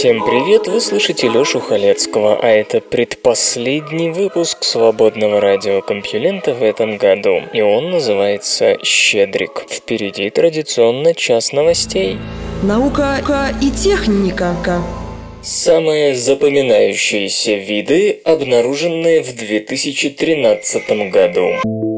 Всем привет, вы слышите Лёшу Халецкого, а это предпоследний выпуск свободного радиокомпьюлента в этом году, и он называется «Щедрик». Впереди традиционно час новостей. Наука и техника. Самые запоминающиеся виды, обнаруженные в 2013 году.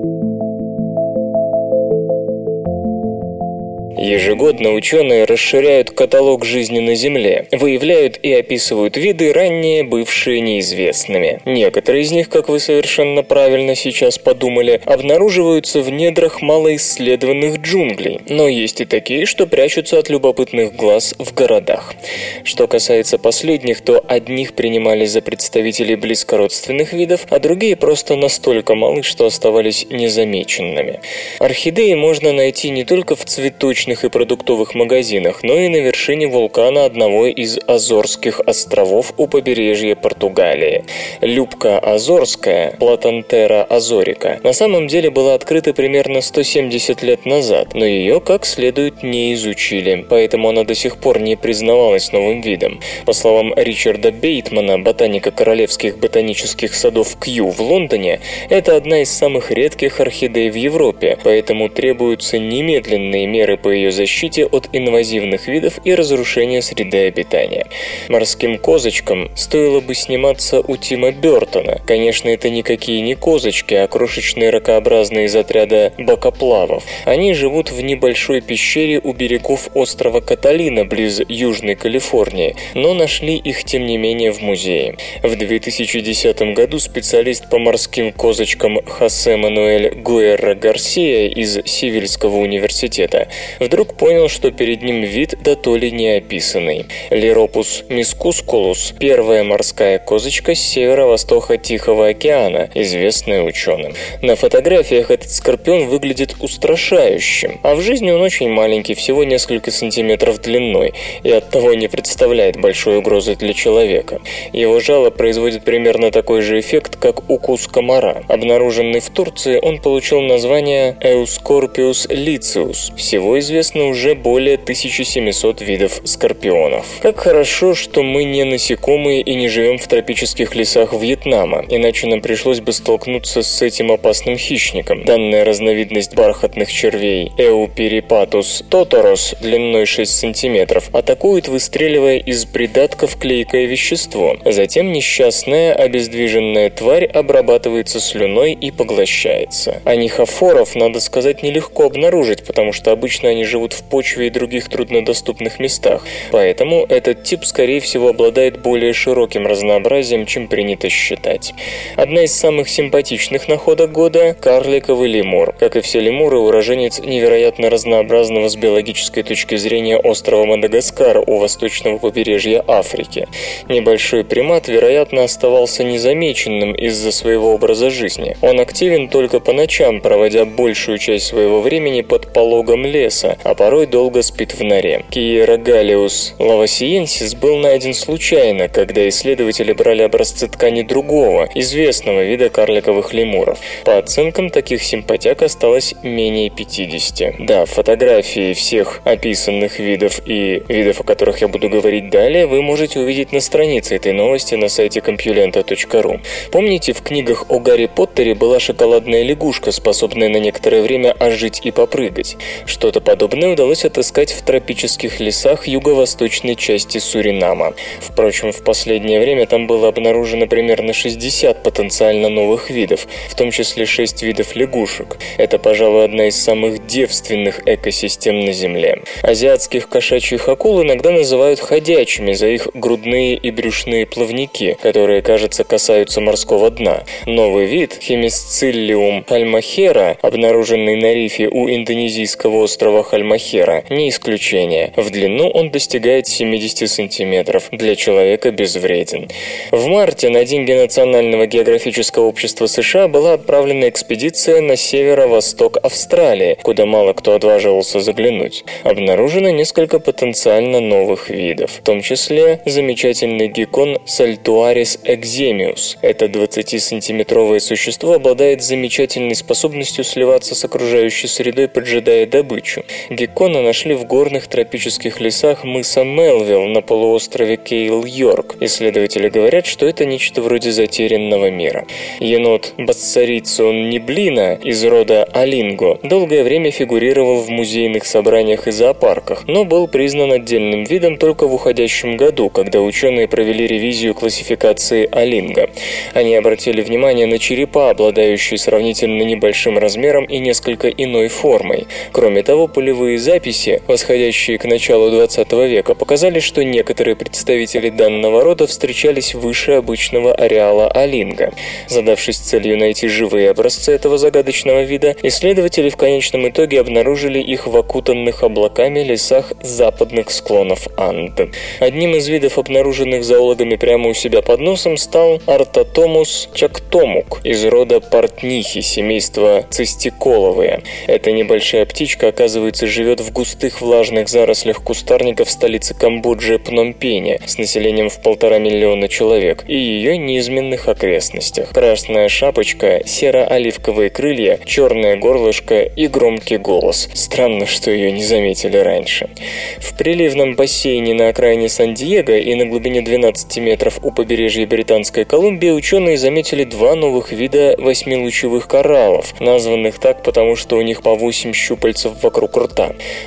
Ежегодно ученые расширяют каталог жизни на Земле, выявляют и описывают виды, ранее бывшие неизвестными. Некоторые из них, как вы совершенно правильно сейчас подумали, обнаруживаются в недрах малоисследованных джунглей, но есть и такие, что прячутся от любопытных глаз в городах. Что касается последних, то одних принимали за представителей близкородственных видов, а другие просто настолько малы, что оставались незамеченными. Орхидеи можно найти не только в цветочных и продуктовых магазинах, но и на вершине вулкана одного из Азорских островов у побережья Португалии. Любка Азорская, Платантера азорика, на самом деле была открыта примерно 170 лет назад, но ее как следует не изучили, поэтому она до сих пор не признавалась новым видом. По словам Ричарда Бейтмана, ботаника Королевских ботанических садов Кью в Лондоне, это одна из самых редких орхидей в Европе, поэтому требуются немедленные меры по ее защите от инвазивных видов и разрушения среды обитания. Морским козочкам стоило бы сниматься у Тима Бертона. Конечно, это никакие не козочки, а крошечные ракообразные из отряда бокоплавов. Они живут в небольшой пещере у берегов острова Каталина, близ Южной Калифорнии, но нашли их, тем не менее, в музее. В 2010 году специалист по морским козочкам Хосе Мануэль Гуэрра Гарсия из Сивильского университета вдруг понял, что перед ним вид да то ли не описанный. Лиропус мискускулус – первая морская козочка с северо-востока Тихого океана, известная ученым. На фотографиях этот скорпион выглядит устрашающим, а в жизни он очень маленький, всего несколько сантиметров длиной, и оттого не представляет большой угрозы для человека. Его жало производит примерно такой же эффект, как укус комара. Обнаруженный в Турции, он получил название Euscorpius liceus. Всего известно известно уже более 1700 видов скорпионов. Как хорошо, что мы не насекомые и не живем в тропических лесах Вьетнама, иначе нам пришлось бы столкнуться с этим опасным хищником. Данная разновидность бархатных червей Euperipatus totoros длиной 6 см атакует, выстреливая из придатков клейкое вещество. Затем несчастная обездвиженная тварь обрабатывается слюной и поглощается. Анихофоров, надо сказать, нелегко обнаружить, потому что обычно они живут в почве и других труднодоступных местах, поэтому этот тип, скорее всего, обладает более широким разнообразием, чем принято считать. Одна из самых симпатичных находок года – карликовый лемур. Как и все лемуры, уроженец невероятно разнообразного с биологической точки зрения острова Мадагаскар у восточного побережья Африки. Небольшой примат, вероятно, оставался незамеченным из-за своего образа жизни. Он активен только по ночам, проводя большую часть своего времени под пологом леса, а порой долго спит в норе. Киерогалиус лавасиенсис был найден случайно, когда исследователи брали образцы ткани другого, известного вида карликовых лемуров. По оценкам, таких симпатяк осталось менее 50. Да, фотографии всех описанных видов и видов, о которых я буду говорить далее, вы можете увидеть на странице этой новости на сайте compulenta.ru. Помните, в книгах о Гарри Поттере была шоколадная лягушка, способная на некоторое время ожить и попрыгать? Что-то подобное Подобное удалось отыскать в тропических лесах юго-восточной части Суринама. Впрочем, в последнее время там было обнаружено примерно 60 потенциально новых видов, в том числе 6 видов лягушек. Это, пожалуй, одна из самых девственных экосистем на Земле. Азиатских кошачьих акул иногда называют ходячими за их грудные и брюшные плавники, которые, кажется, касаются морского дна. Новый вид, Хемисциллиум альмахера, обнаруженный на рифе у индонезийского острова Хальмахера не исключение. В длину он достигает 70 сантиметров. Для человека безвреден. В марте на деньги Национального географического общества США была отправлена экспедиция на северо-восток Австралии, куда мало кто отваживался заглянуть. Обнаружено несколько потенциально новых видов, в том числе замечательный геккон Saltuaris exemius. Это 20-сантиметровое существо обладает замечательной способностью сливаться с окружающей средой, поджидая добычу. Геккона нашли в горных тропических лесах мыса Мелвилл на полуострове Кейл-Йорк. Исследователи говорят, что это нечто вроде затерянного мира. Енот Бассарицион Неблина из рода Алинго долгое время фигурировал в музейных собраниях и зоопарках, но был признан отдельным видом только в уходящем году, когда ученые провели ревизию классификации Алинго. Они обратили внимание на черепа, обладающие сравнительно небольшим размером и несколько иной формой. Кроме того, полевые записи, восходящие к началу 20 века, показали, что некоторые представители данного рода встречались выше обычного ареала Алинга. Задавшись целью найти живые образцы этого загадочного вида, исследователи в конечном итоге обнаружили их в окутанных облаками лесах западных склонов Анд. Одним из видов, обнаруженных зоологами прямо у себя под носом, стал Артатомус чактомук из рода портнихи семейства цистиколовые. Эта небольшая птичка, оказывается, живет в густых влажных зарослях кустарников столицы Камбоджи Пномпене с населением в полтора миллиона человек и ее неизменных окрестностях. Красная шапочка, серо-оливковые крылья, черное горлышко и громкий голос. Странно, что ее не заметили раньше. В приливном бассейне на окраине Сан-Диего и на глубине 12 метров у побережья Британской Колумбии ученые заметили два новых вида восьмилучевых кораллов, названных так, потому что у них по 8 щупальцев вокруг рта.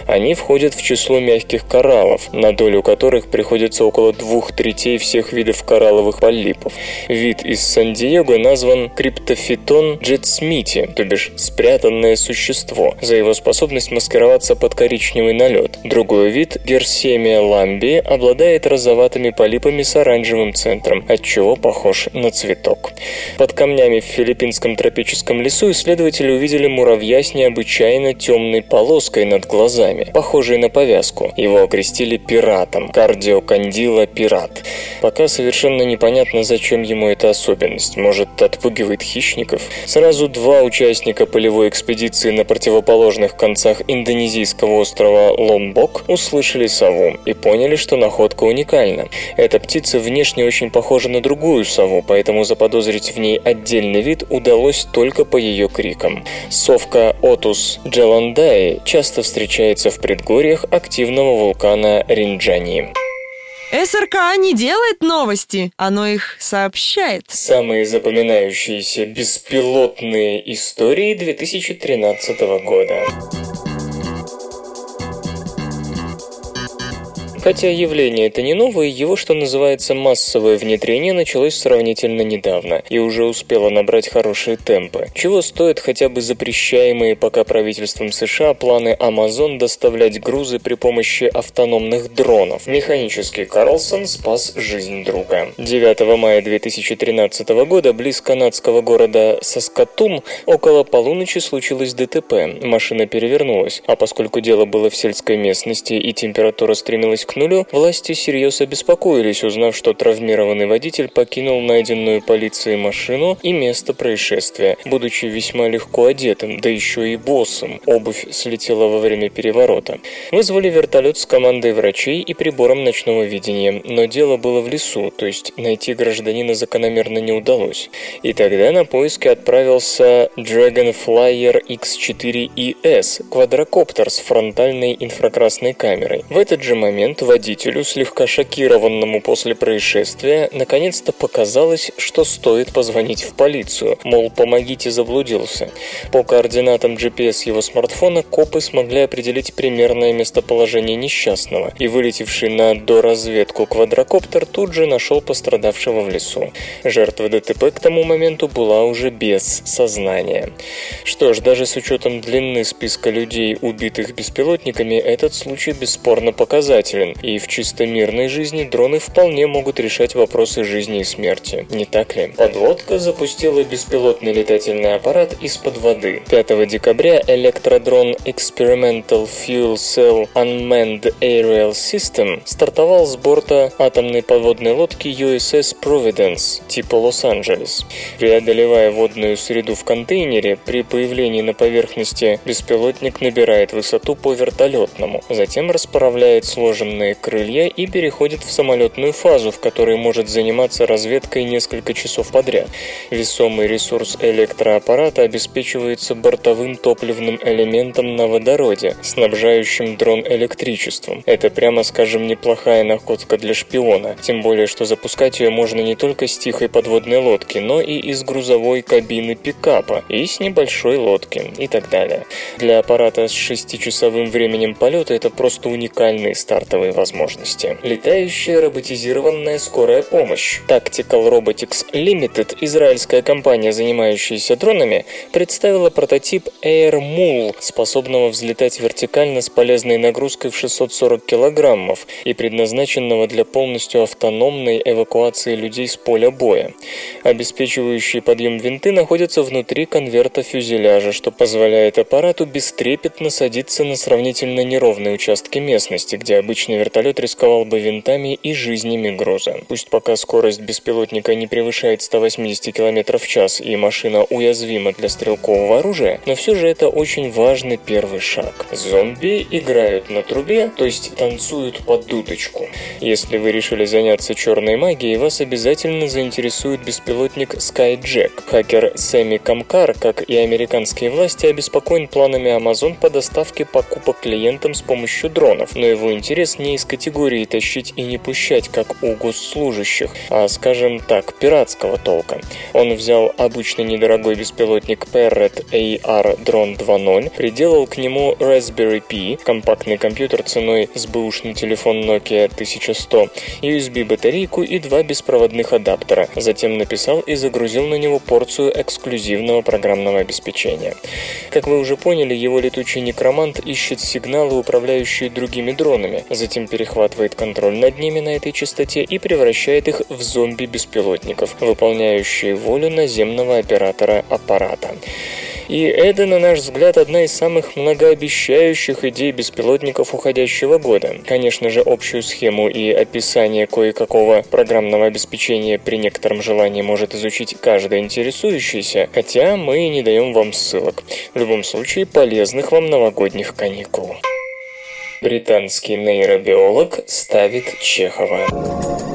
Они входят в число мягких кораллов, на долю которых приходится около двух третей всех видов коралловых полипов. Вид из Сан-Диего назван криптофитон джетсмити, то бишь спрятанное существо, за его способность маскироваться под коричневый налет. Другой вид, Герсемия ламби, обладает розоватыми полипами с оранжевым центром, отчего похож на цветок. Под камнями в филиппинском тропическом лесу исследователи увидели муравья с необычайно темной полоской над глазами, похожей на повязку. Его окрестили пиратом, кардиокандила пират. Пока совершенно непонятно, зачем ему эта особенность. Может, отпугивает хищников? Сразу два участника полевой экспедиции на противоположных концах индонезийского острова Ломбок услышали сову и поняли, что находка уникальна. Эта птица внешне очень похожа на другую сову, поэтому заподозрить в ней отдельный вид удалось только по ее крикам. Совка Отус джеландаи часто встречается в предгорьях активного вулкана Ринджани. СРК не делает новости, оно их сообщает. Самые запоминающиеся беспилотные истории 2013 года. Хотя явление это не новое, его, что называется, массовое внедрение началось сравнительно недавно и уже успело набрать хорошие темпы. Чего стоят хотя бы запрещаемые пока правительством США планы Amazon доставлять грузы при помощи автономных дронов. Механический Карлсон спас жизнь друга. 9 мая 2013 года близ канадского города Саскатум около полуночи случилось ДТП. Машина перевернулась, а поскольку дело было в сельской местности и температура стремилась к нулю, власти всерьез обеспокоились, узнав, что травмированный водитель покинул найденную полицией машину и место происшествия, будучи весьма легко одетым, да еще и боссом. Обувь слетела во время переворота. Вызвали вертолет с командой врачей и прибором ночного видения, но дело было в лесу, то есть найти гражданина закономерно не удалось. И тогда на поиски отправился Dragonflyer X4ES, квадрокоптер с фронтальной инфракрасной камерой. В этот же момент водителю, слегка шокированному после происшествия, наконец-то показалось, что стоит позвонить в полицию, мол, помогите, заблудился. По координатам GPS его смартфона копы смогли определить примерное местоположение несчастного, и вылетевший на доразведку квадрокоптер тут же нашел пострадавшего в лесу. Жертва ДТП к тому моменту была уже без сознания. Что ж, даже с учетом длины списка людей, убитых беспилотниками, этот случай бесспорно показателен. И в чисто мирной жизни дроны вполне могут решать вопросы жизни и смерти. Не так ли? Подлодка запустила беспилотный летательный аппарат из-под воды. 5 декабря электродрон Experimental Fuel Cell Unmanned Aerial System стартовал с борта атомной подводной лодки USS Providence типа Лос-Анджелес. Преодолевая водную среду в контейнере, при появлении на поверхности беспилотник набирает высоту по вертолетному, затем расправляет сложенные крылья и переходит в самолетную фазу, в которой может заниматься разведкой несколько часов подряд. Весомый ресурс электроаппарата обеспечивается бортовым топливным элементом на водороде, снабжающим дрон электричеством. Это, прямо скажем, неплохая находка для шпиона, тем более, что запускать ее можно не только с тихой подводной лодки, но и из грузовой кабины пикапа, и с небольшой лодки, и так далее. Для аппарата с 6-часовым временем полета это просто уникальные стартовые возможности. Летающая роботизированная скорая помощь. Tactical Robotics Limited, израильская компания, занимающаяся дронами, представила прототип Air Mule, способного взлетать вертикально с полезной нагрузкой в 640 килограммов и предназначенного для полностью автономной эвакуации людей с поля боя. Обеспечивающие подъем винты находятся внутри конверта фюзеляжа, что позволяет аппарату бестрепетно садиться на сравнительно неровные участки местности, где обычный вертолет рисковал бы винтами и жизнями груза. Пусть пока скорость беспилотника не превышает 180 км в час и машина уязвима для стрелкового оружия, но все же это очень важный первый шаг. Зомби играют на трубе, то есть танцуют под дудочку. Если вы решили заняться черной магией, вас обязательно заинтересует беспилотник Skyjack. Хакер Сэмми Камкар, как и американские власти, обеспокоен планами Amazon по доставке покупок клиентам с помощью дронов, но его интерес не из категории тащить и не пущать, как у госслужащих, а, скажем так, пиратского толка. Он взял обычный недорогой беспилотник Parrot AR Drone 2.0, приделал к нему Raspberry Pi, компактный компьютер ценой с бэушный телефон Nokia 1100, USB-батарейку и два беспроводных адаптера, затем написал и загрузил на него порцию эксклюзивного программного обеспечения. Как вы уже поняли, его летучий некромант ищет сигналы, управляющие другими дронами, затем перехватывает контроль над ними на этой частоте и превращает их в зомби-беспилотников, выполняющие волю наземного оператора аппарата. И это, на наш взгляд, одна из самых многообещающих идей беспилотников уходящего года. Конечно же, общую схему и описание кое-какого программного обеспечения при некотором желании может изучить каждый интересующийся, хотя мы не даем вам ссылок. В любом случае, полезных вам новогодних каникул. Британский нейробиолог ставит Чехова.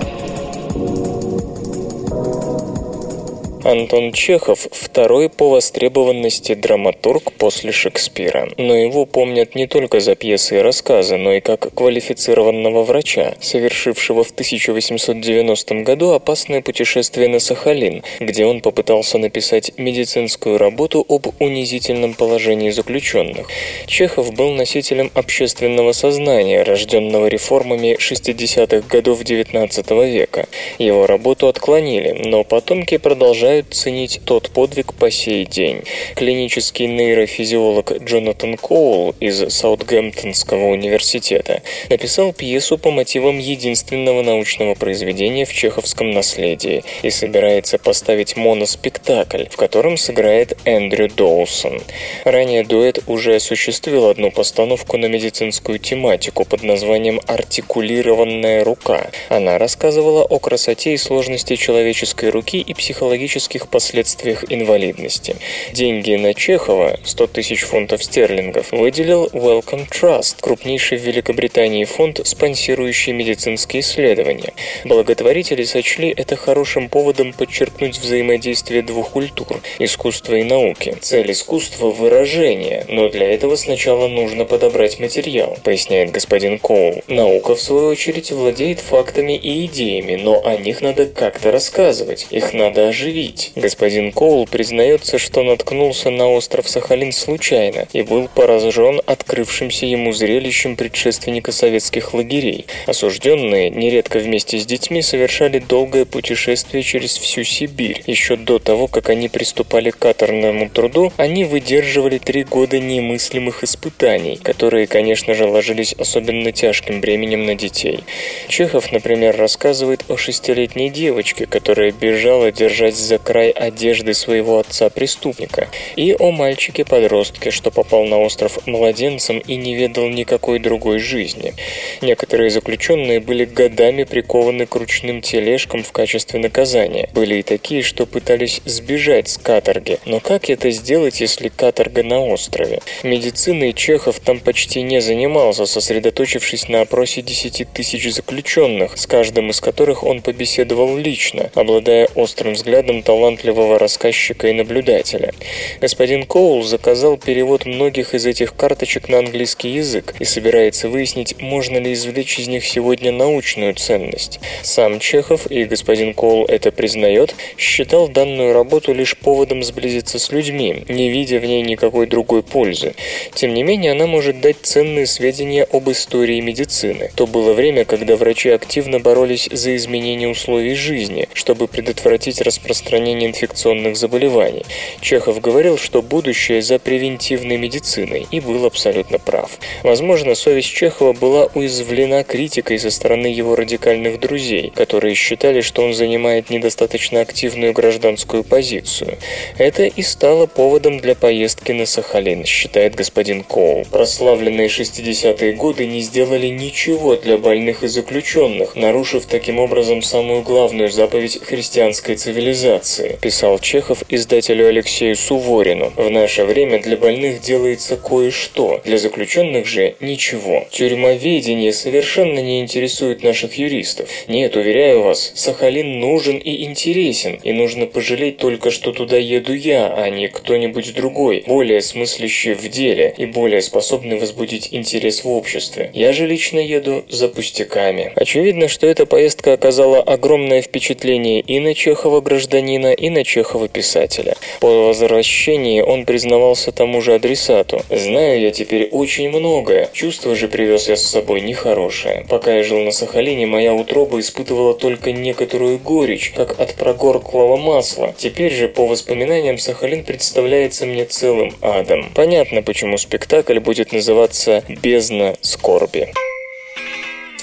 Антон Чехов – второй по востребованности драматург после Шекспира. Но его помнят не только за пьесы и рассказы, но и как квалифицированного врача, совершившего в 1890 году опасное путешествие на Сахалин, где он попытался написать медицинскую работу об унизительном положении заключенных. Чехов был носителем общественного сознания, рожденного реформами 60-х годов XIX века. Его работу отклонили, но потомки продолжают продолжают ценить тот подвиг по сей день. Клинический нейрофизиолог Джонатан Коул из Саутгемптонского университета написал пьесу по мотивам единственного научного произведения в чеховском наследии и собирается поставить моноспектакль, в котором сыграет Эндрю Доусон. Ранее дуэт уже осуществил одну постановку на медицинскую тематику под названием «Артикулированная рука». Она рассказывала о красоте и сложности человеческой руки и психологической физических последствиях инвалидности. Деньги на Чехова, 100 тысяч фунтов стерлингов, выделил Wellcome Trust, крупнейший в Великобритании фонд, спонсирующий медицинские исследования. Благотворители сочли это хорошим поводом подчеркнуть взаимодействие двух культур – искусства и науки. Цель искусства – выражение, но для этого сначала нужно подобрать материал, поясняет господин Коул. Наука, в свою очередь, владеет фактами и идеями, но о них надо как-то рассказывать, их надо оживить пить. Господин Коул признается, что наткнулся на остров Сахалин случайно и был поражен открывшимся ему зрелищем предшественника советских лагерей. Осужденные, нередко вместе с детьми, совершали долгое путешествие через всю Сибирь. Еще до того, как они приступали к каторному труду, они выдерживали три года немыслимых испытаний, которые, конечно же, ложились особенно тяжким бременем на детей. Чехов, например, рассказывает о шестилетней девочке, которая бежала держать за край одежды своего отца-преступника, и о мальчике-подростке, что попал на остров младенцем и не ведал никакой другой жизни. Некоторые заключенные были годами прикованы к ручным тележкам в качестве наказания. Были и такие, что пытались сбежать с каторги. Но как это сделать, если каторга на острове? Медициной Чехов там почти не занимался, сосредоточившись на опросе 10 тысяч заключенных, с каждым из которых он побеседовал лично, обладая острым взглядом талантливого рассказчика и наблюдателя. Господин Коул заказал перевод многих из этих карточек на английский язык и собирается выяснить, можно ли извлечь из них сегодня научную ценность. Сам Чехов, и господин Коул это признает, считал данную работу лишь поводом сблизиться с людьми, не видя в ней никакой другой пользы. Тем не менее, она может дать ценные сведения об истории медицины. То было время, когда врачи активно боролись за изменение условий жизни, чтобы предотвратить распространение инфекционных заболеваний. Чехов говорил, что будущее за превентивной медициной, и был абсолютно прав. Возможно, совесть Чехова была уязвлена критикой со стороны его радикальных друзей, которые считали, что он занимает недостаточно активную гражданскую позицию. Это и стало поводом для поездки на Сахалин, считает господин Коул. Прославленные 60-е годы не сделали ничего для больных и заключенных, нарушив таким образом самую главную заповедь христианской цивилизации, писал Чехов издателю Алексею Суворину. В наше время для больных делается кое-что, для заключенных же ничего. Тюрьмоведение совершенно не интересует наших юристов. Нет, уверяю вас, Сахалин нужен и интересен, и нужно пожалеть только, что туда еду я, а не кто-нибудь другой, более смыслящий в деле и более способный возбудить интерес в обществе. Я же лично еду за пустяками. Очевидно, что эта поездка оказала огромное впечатление и на Чехова гражданина, и на Чехова писателя. По возвращении он признавался тому же адресату. «Знаю я теперь очень многое, чувство же привез я с собой нехорошее. Пока я жил на Сахалине, моя утроба испытывала только некоторую горечь, как от прогорклого масла. Теперь же, по воспоминаниям, Сахалин представляется мне целым адом. Понятно, почему спектакль будет называться «Бездна скорби».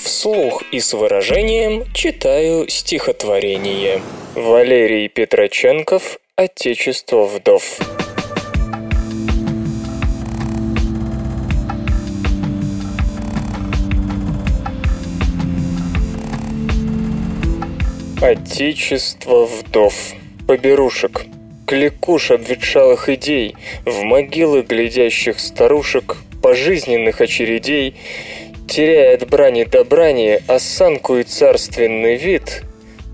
Вслух и с выражением читаю стихотворение. Валерий Петроченков «Отечество вдов». Отечество вдов. Поберушек. Кликуш обветшалых идей, В могилы глядящих старушек, Пожизненных очередей, Теряя от брани до брани Осанку и царственный вид,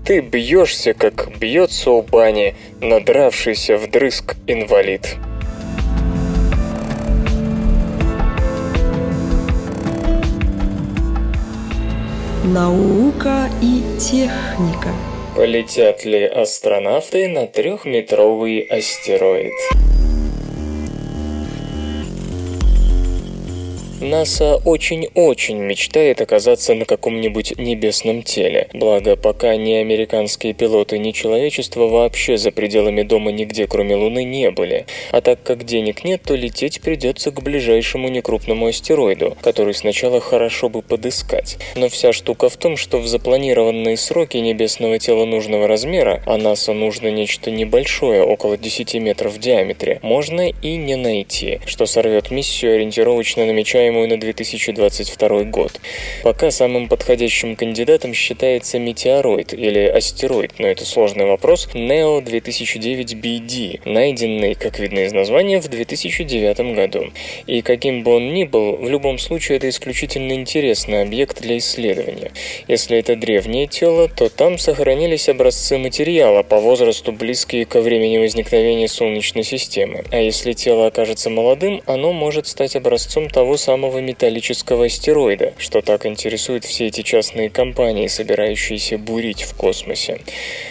Ты бьешься, как бьется у бани Надравшийся вдрызг инвалид. Наука и техника. Полетят ли астронавты на трехметровый астероид? НАСА очень-очень мечтает оказаться на каком-нибудь небесном теле. Благо, пока ни американские пилоты, ни человечество вообще за пределами дома нигде, кроме Луны, не были. А так как денег нет, то лететь придется к ближайшему некрупному астероиду, который сначала хорошо бы подыскать. Но вся штука в том, что в запланированные сроки небесного тела нужного размера, а НАСА нужно нечто небольшое, около 10 метров в диаметре, можно и не найти, что сорвет миссию, ориентировочно намечаемую на 2022 год. Пока самым подходящим кандидатом считается метеороид или астероид, но это сложный вопрос, NEO 2009 BD, найденный, как видно из названия, в 2009 году. И каким бы он ни был, в любом случае это исключительно интересный объект для исследования. Если это древнее тело, то там сохранились образцы материала по возрасту близкие ко времени возникновения Солнечной системы. А если тело окажется молодым, оно может стать образцом того самого самого металлического астероида, что так интересует все эти частные компании, собирающиеся бурить в космосе.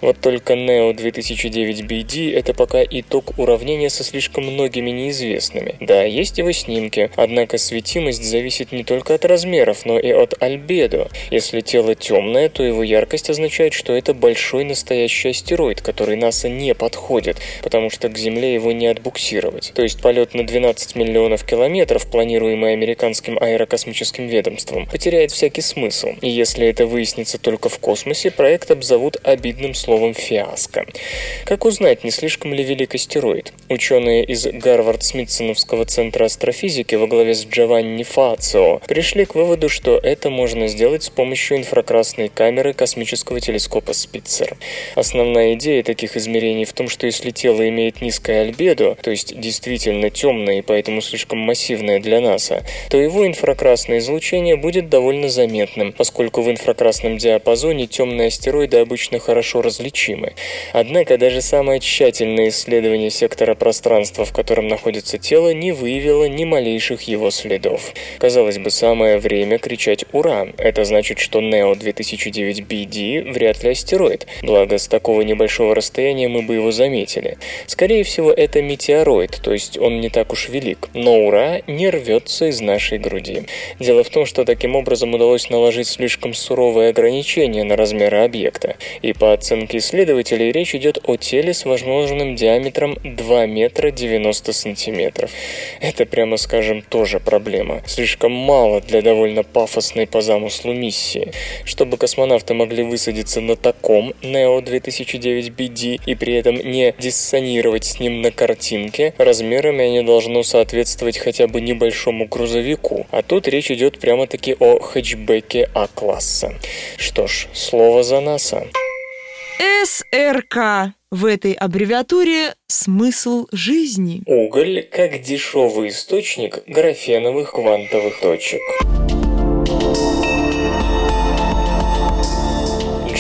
Вот только NEO 2009 BD – это пока итог уравнения со слишком многими неизвестными. Да, есть его снимки, однако светимость зависит не только от размеров, но и от альбедо. Если тело темное, то его яркость означает, что это большой настоящий астероид, который НАСА не подходит, потому что к Земле его не отбуксировать. То есть полет на 12 миллионов километров, планируемый американским аэрокосмическим ведомством, потеряет всякий смысл. И если это выяснится только в космосе, проект обзовут обидным словом «фиаско». Как узнать, не слишком ли велик астероид? Ученые из Гарвард-Смитсоновского центра астрофизики во главе с Джованни Фацио пришли к выводу, что это можно сделать с помощью инфракрасной камеры космического телескопа Спитцер. Основная идея таких измерений в том, что если тело имеет низкое альбедо, то есть действительно темное и поэтому слишком массивное для НАСА, то его инфракрасное излучение будет довольно заметным, поскольку в инфракрасном диапазоне темные астероиды обычно хорошо различимы. Однако даже самое тщательное исследование сектора пространства, в котором находится тело, не выявило ни малейших его следов. Казалось бы, самое время кричать «Ура!» Это значит, что NEO 2009 BD вряд ли астероид, благо с такого небольшого расстояния мы бы его заметили. Скорее всего, это метеороид, то есть он не так уж велик. Но «Ура!» не рвется из нашей груди. Дело в том, что таким образом удалось наложить слишком суровые ограничения на размеры объекта. И по оценке исследователей речь идет о теле с возможным диаметром 2 метра 90 сантиметров. Это, прямо скажем, тоже проблема. Слишком мало для довольно пафосной по замыслу миссии. Чтобы космонавты могли высадиться на таком NEO 2009 BD и при этом не диссонировать с ним на картинке, размерами они должны соответствовать хотя бы небольшому грузовику. А тут речь идет прямо-таки о хэтчбеке А-класса. Что ж, слово за НАСА. СРК. В этой аббревиатуре смысл жизни. Уголь как дешевый источник графеновых квантовых точек.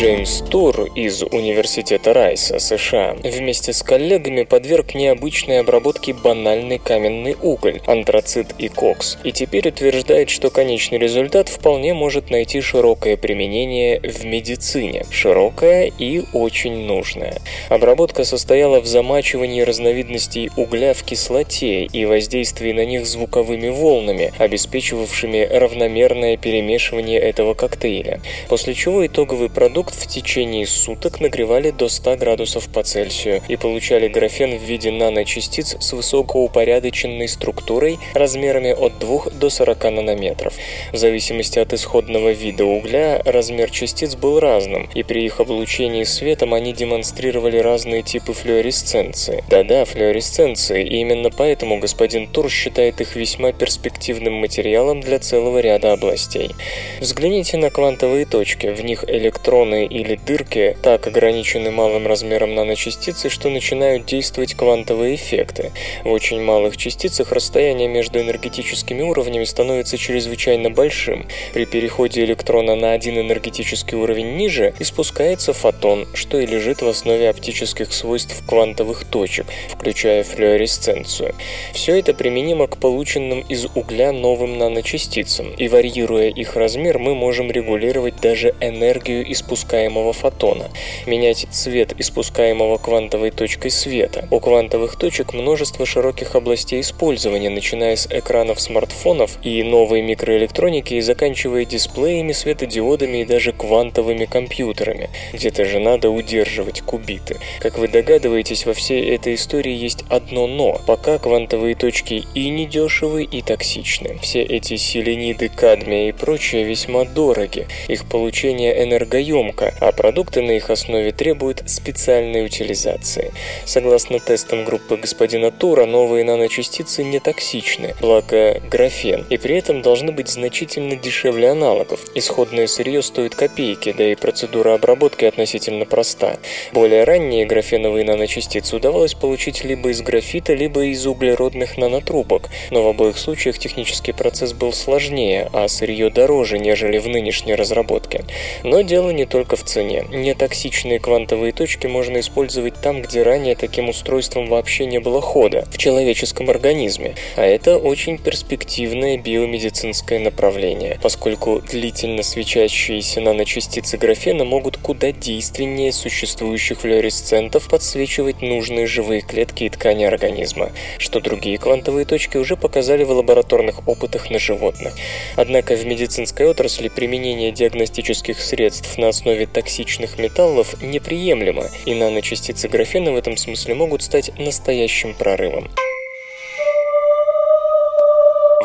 Джеймс Тур из Университета Райса, США, вместе с коллегами подверг необычной обработке банальный каменный уголь, антрацит и кокс, и теперь утверждает, что конечный результат вполне может найти широкое применение в медицине, широкое и очень нужное. Обработка состояла в замачивании разновидностей угля в кислоте и воздействии на них звуковыми волнами, обеспечивавшими равномерное перемешивание этого коктейля, после чего итоговый продукт в течение суток нагревали до 100 градусов по Цельсию и получали графен в виде наночастиц с высокоупорядоченной структурой размерами от 2 до 40 нанометров. В зависимости от исходного вида угля размер частиц был разным, и при их облучении светом они демонстрировали разные типы флуоресценции. Да-да, флуоресценции, и именно поэтому господин Тур считает их весьма перспективным материалом для целого ряда областей. Взгляните на квантовые точки, в них электроны фотоны или дырки так ограничены малым размером наночастицы, что начинают действовать квантовые эффекты. В очень малых частицах расстояние между энергетическими уровнями становится чрезвычайно большим. При переходе электрона на один энергетический уровень ниже испускается фотон, что и лежит в основе оптических свойств квантовых точек, включая флуоресценцию. Все это применимо к полученным из угля новым наночастицам, и варьируя их размер, мы можем регулировать даже энергию испускания испускаемого фотона, менять цвет испускаемого квантовой точкой света. У квантовых точек множество широких областей использования, начиная с экранов смартфонов и новой микроэлектроники и заканчивая дисплеями, светодиодами и даже квантовыми компьютерами. Где-то же надо удерживать кубиты. Как вы догадываетесь, во всей этой истории есть одно «но». Пока квантовые точки и недешевы, и токсичны. Все эти селениды, кадмия и прочее весьма дороги. Их получение энергоемко, громко, а продукты на их основе требуют специальной утилизации. Согласно тестам группы господина Тура, новые наночастицы не токсичны, благо графен, и при этом должны быть значительно дешевле аналогов. Исходное сырье стоит копейки, да и процедура обработки относительно проста. Более ранние графеновые наночастицы удавалось получить либо из графита, либо из углеродных нанотрубок, но в обоих случаях технический процесс был сложнее, а сырье дороже, нежели в нынешней разработке. Но дело не только только в цене. Нетоксичные квантовые точки можно использовать там, где ранее таким устройством вообще не было хода, в человеческом организме. А это очень перспективное биомедицинское направление, поскольку длительно свечащиеся наночастицы графена могут куда действеннее существующих флуоресцентов подсвечивать нужные живые клетки и ткани организма, что другие квантовые точки уже показали в лабораторных опытах на животных. Однако в медицинской отрасли применение диагностических средств на основе токсичных металлов неприемлемо, и наночастицы графена в этом смысле могут стать настоящим прорывом.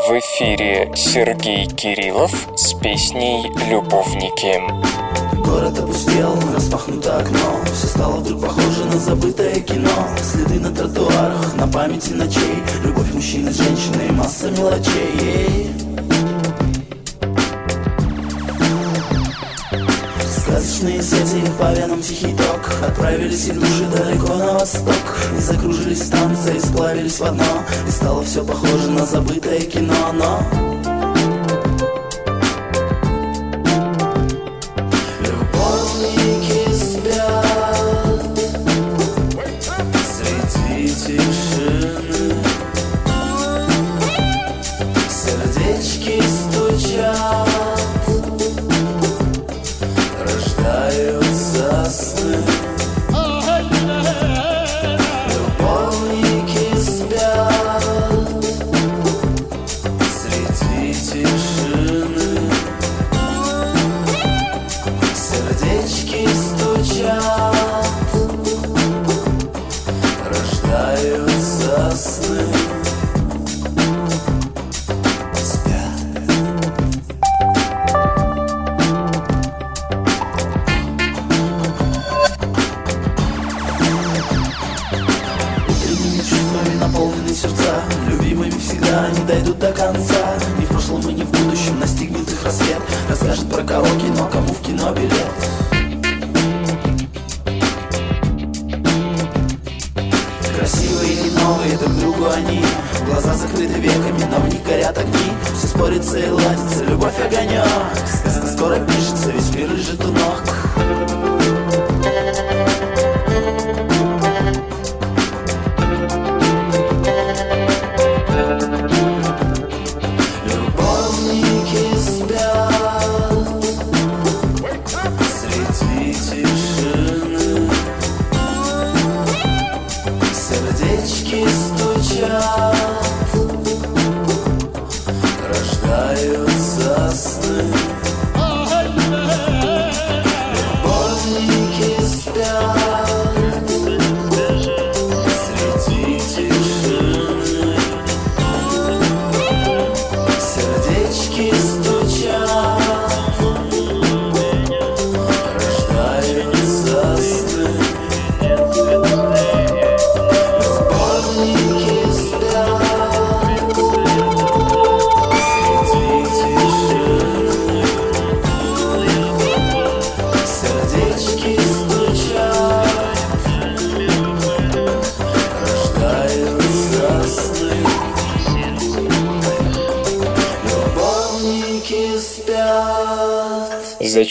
В эфире Сергей Кириллов с песней «Любовники». Город опустел, распахнуто окно Все стало вдруг похоже на забытое кино Следы на тротуарах, на памяти ночей Любовь мужчины с женщиной, масса мелочей Сказочные сети, по венам тихий ток Отправились их души далеко на восток. И закружились станции, сплавились в одно. И стало все похоже на забытое кино, но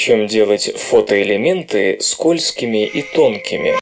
Зачем делать фотоэлементы скользкими и тонкими?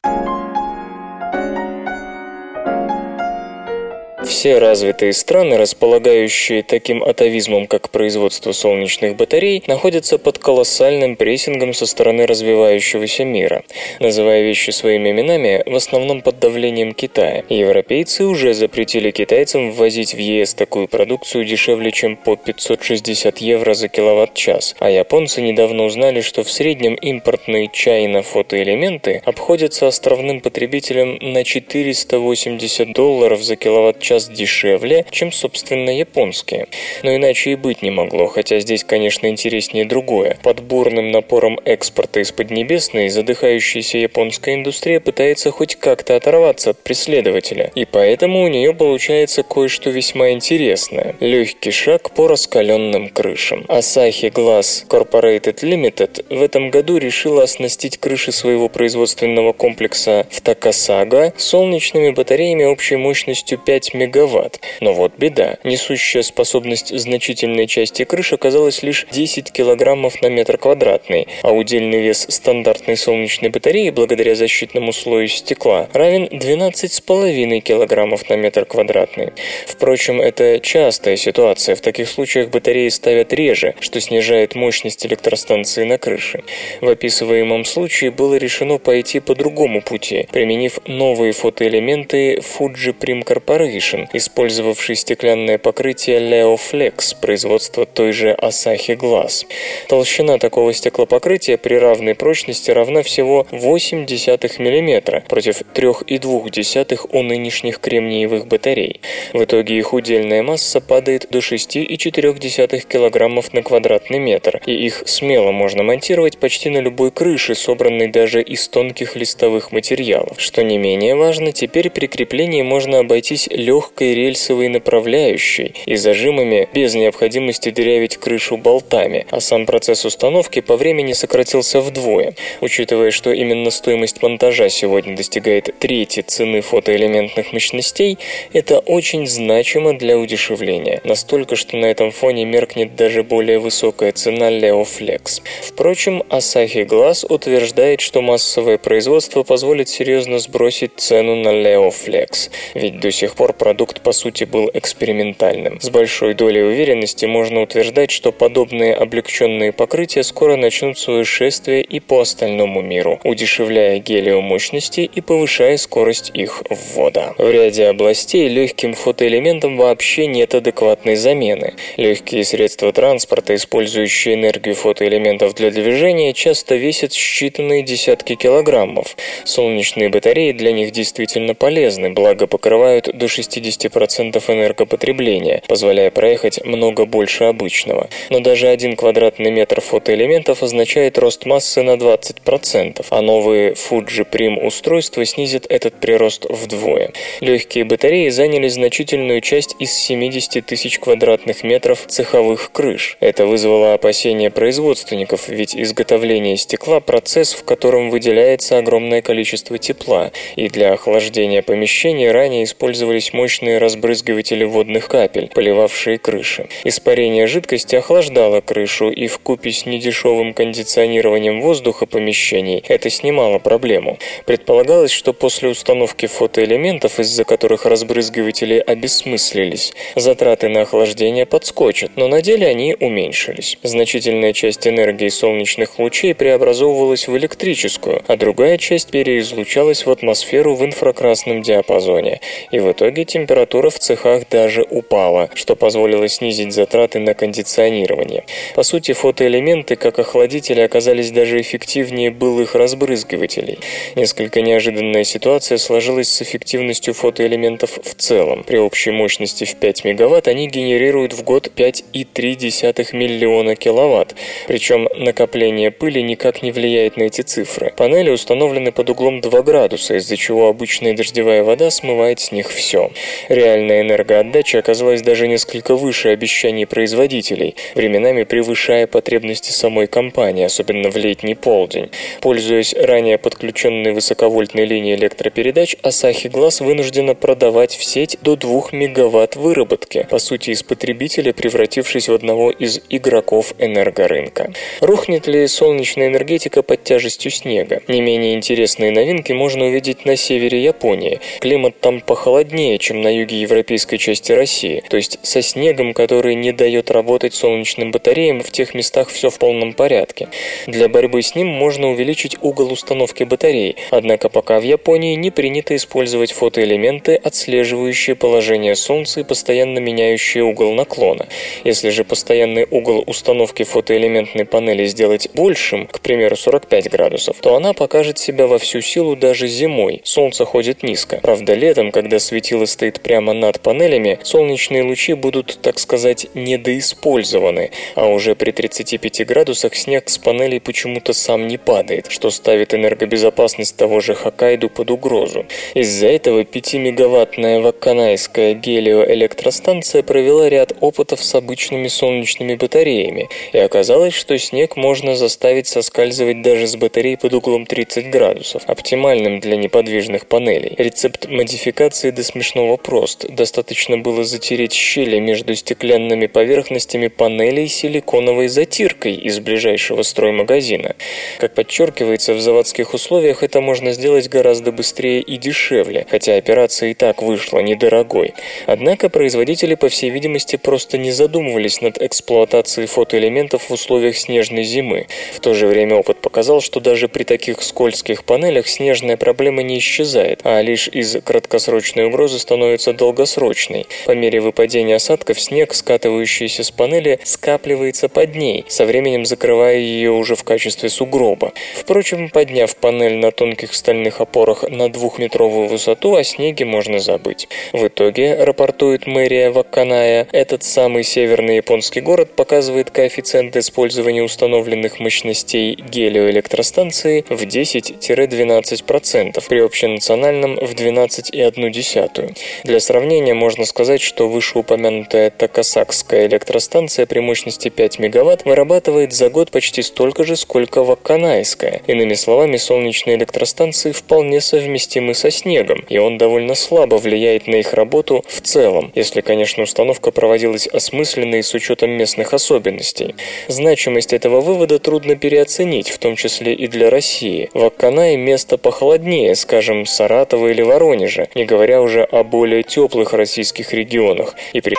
Все развитые страны, располагающие таким атовизмом, как производство солнечных батарей, находятся под колоссальным прессингом со стороны развивающегося мира. Называя вещи своими именами, в основном под давлением Китая. Европейцы уже запретили китайцам ввозить в ЕС такую продукцию дешевле, чем по 560 евро за киловатт-час. А японцы недавно узнали, что в среднем импортные чайно-фотоэлементы обходятся островным потребителям на 480 долларов за киловатт-час дешевле, чем, собственно, японские. Но иначе и быть не могло, хотя здесь, конечно, интереснее другое. Под бурным напором экспорта из Поднебесной задыхающаяся японская индустрия пытается хоть как-то оторваться от преследователя, и поэтому у нее получается кое-что весьма интересное. Легкий шаг по раскаленным крышам. Asahi Glass Corporated Limited в этом году решила оснастить крыши своего производственного комплекса в Такасага солнечными батареями общей мощностью 5 мегаватт мегаватт. Но вот беда. Несущая способность значительной части крыш оказалась лишь 10 килограммов на метр квадратный, а удельный вес стандартной солнечной батареи благодаря защитному слою стекла равен 12,5 килограммов на метр квадратный. Впрочем, это частая ситуация. В таких случаях батареи ставят реже, что снижает мощность электростанции на крыше. В описываемом случае было решено пойти по другому пути, применив новые фотоэлементы Fuji Prim Corporation, использовавшие стеклянное покрытие Leo Flex производства той же Asahi Glass. Толщина такого стеклопокрытия при равной прочности равна всего 0,8 мм против 3,2 у нынешних кремниевых батарей. В итоге их удельная масса падает до 6,4 кг на квадратный метр, и их смело можно монтировать почти на любой крыше, собранной даже из тонких листовых материалов. Что не менее важно, теперь при креплении можно обойтись легкой рельсовой направляющей и зажимами без необходимости дырявить крышу болтами, а сам процесс установки по времени сократился вдвое. Учитывая, что именно стоимость монтажа сегодня достигает трети цены фотоэлементных мощностей, это очень значимо для удешевления. Настолько, что на этом фоне меркнет даже более высокая цена Leoflex. Впрочем, Asahi Glass утверждает, что массовое производство позволит серьезно сбросить цену на Leoflex, ведь до сих пор продукт по сути был экспериментальным. С большой долей уверенности можно утверждать, что подобные облегченные покрытия скоро начнут свое шествие и по остальному миру, удешевляя гелиомощности и повышая скорость их ввода. В ряде областей легким фотоэлементам вообще нет адекватной замены. Легкие средства транспорта, использующие энергию фотоэлементов для движения, часто весят считанные десятки килограммов. Солнечные батареи для них действительно полезны, благо покрывают до 60% энергопотребления, позволяя проехать много больше обычного. Но даже один квадратный метр фотоэлементов означает рост массы на 20%, а новые Fuji Prim устройства снизят этот прирост вдвое. Легкие батареи заняли значительную часть из 70 тысяч квадратных метров цеховых крыш. Это вызвало опасения производственников, ведь изготовление стекла – процесс, в котором выделяется огромное количество тепла, и для охлаждения помещения ранее использовались мощные разбрызгиватели водных капель, поливавшие крыши. Испарение жидкости охлаждало крышу, и в купе с недешевым кондиционированием воздуха помещений это снимало проблему. Предполагалось, что после установки фотоэлементов, из-за которых разбрызгиватели обесмыслились, затраты на охлаждение подскочат, но на деле они уменьшились. Значительная часть энергии солнечных лучей преобразовывалась в электрическую, а другая часть переизлучалась в атмосферу в инфракрасном диапазоне. И в итоге температура в цехах даже упала, что позволило снизить затраты на кондиционирование. По сути, фотоэлементы, как охладители, оказались даже эффективнее былых разбрызгивателей. Несколько неожиданная ситуация сложилась с эффективностью фотоэлементов в целом. При общей мощности в 5 мегаватт они генерируют в год 5,3 миллиона киловатт. Причем накопление пыли никак не влияет на эти цифры. Панели установлены под углом 2 градуса, из-за чего обычная дождевая вода смывает с них все. Реальная энергоотдача оказалась даже несколько выше обещаний производителей, временами превышая потребности самой компании, особенно в летний полдень. Пользуясь ранее подключенной высоковольтной линией электропередач, Asahi Glass вынуждена продавать в сеть до 2 мегаватт выработки, по сути из потребителя превратившись в одного из игроков энергорынка. Рухнет ли солнечная энергетика под тяжестью снега? Не менее интересные новинки можно увидеть на севере Японии. Климат там похолоднее, чем на юге европейской части России, то есть со снегом, который не дает работать солнечным батареям, в тех местах все в полном порядке. Для борьбы с ним можно увеличить угол установки батарей, однако пока в Японии не принято использовать фотоэлементы, отслеживающие положение Солнца и постоянно меняющие угол наклона. Если же постоянный угол установки фотоэлементной панели сделать большим, к примеру 45 градусов, то она покажет себя во всю силу даже зимой. Солнце ходит низко. Правда, летом, когда светило стоит прямо над панелями, солнечные лучи будут, так сказать, недоиспользованы, а уже при 35 градусах снег с панелей почему-то сам не падает, что ставит энергобезопасность того же Хоккайдо под угрозу. Из-за этого 5-мегаваттная вакканайская гелиоэлектростанция провела ряд опытов с обычными солнечными батареями, и оказалось, что снег можно заставить соскальзывать даже с батарей под углом 30 градусов, оптимальным для неподвижных панелей. Рецепт модификации до смешного прост. Достаточно было затереть щели между стеклянными поверхностями панелей силиконовой затиркой из ближайшего строймагазина. Как подчеркивается, в заводских условиях это можно сделать гораздо быстрее и дешевле, хотя операция и так вышла недорогой. Однако производители, по всей видимости, просто не задумывались над эксплуатацией фотоэлементов в условиях снежной зимы. В то же время опыт показал, что даже при таких скользких панелях снежная проблема не исчезает, а лишь из краткосрочной угрозы становится долгосрочной. По мере выпадения осадков снег, скатывающийся с панели, скапливается под ней, со временем закрывая ее уже в качестве сугроба. Впрочем, подняв панель на тонких стальных опорах на двухметровую высоту, о снеге можно забыть. В итоге, рапортует мэрия Вакканая, этот самый северный японский город показывает коэффициент использования установленных мощностей гелиоэлектростанции в 10-12%, при общенациональном в 12,1%. Для сравнения можно сказать, что вышеупомянутая Такасакская электростанция при мощности 5 МВт вырабатывает за год почти столько же, сколько Вакканайская. Иными словами, солнечные электростанции вполне совместимы со снегом, и он довольно слабо влияет на их работу в целом, если, конечно, установка проводилась осмысленно и с учетом местных особенностей. Значимость этого вывода трудно переоценить, в том числе и для России. В Акканае место похолоднее, скажем, Саратова или Воронежа, не говоря уже о более теплых российских регионах. И при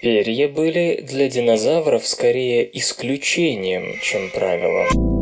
Перья были для динозавров скорее исключением, чем правилом.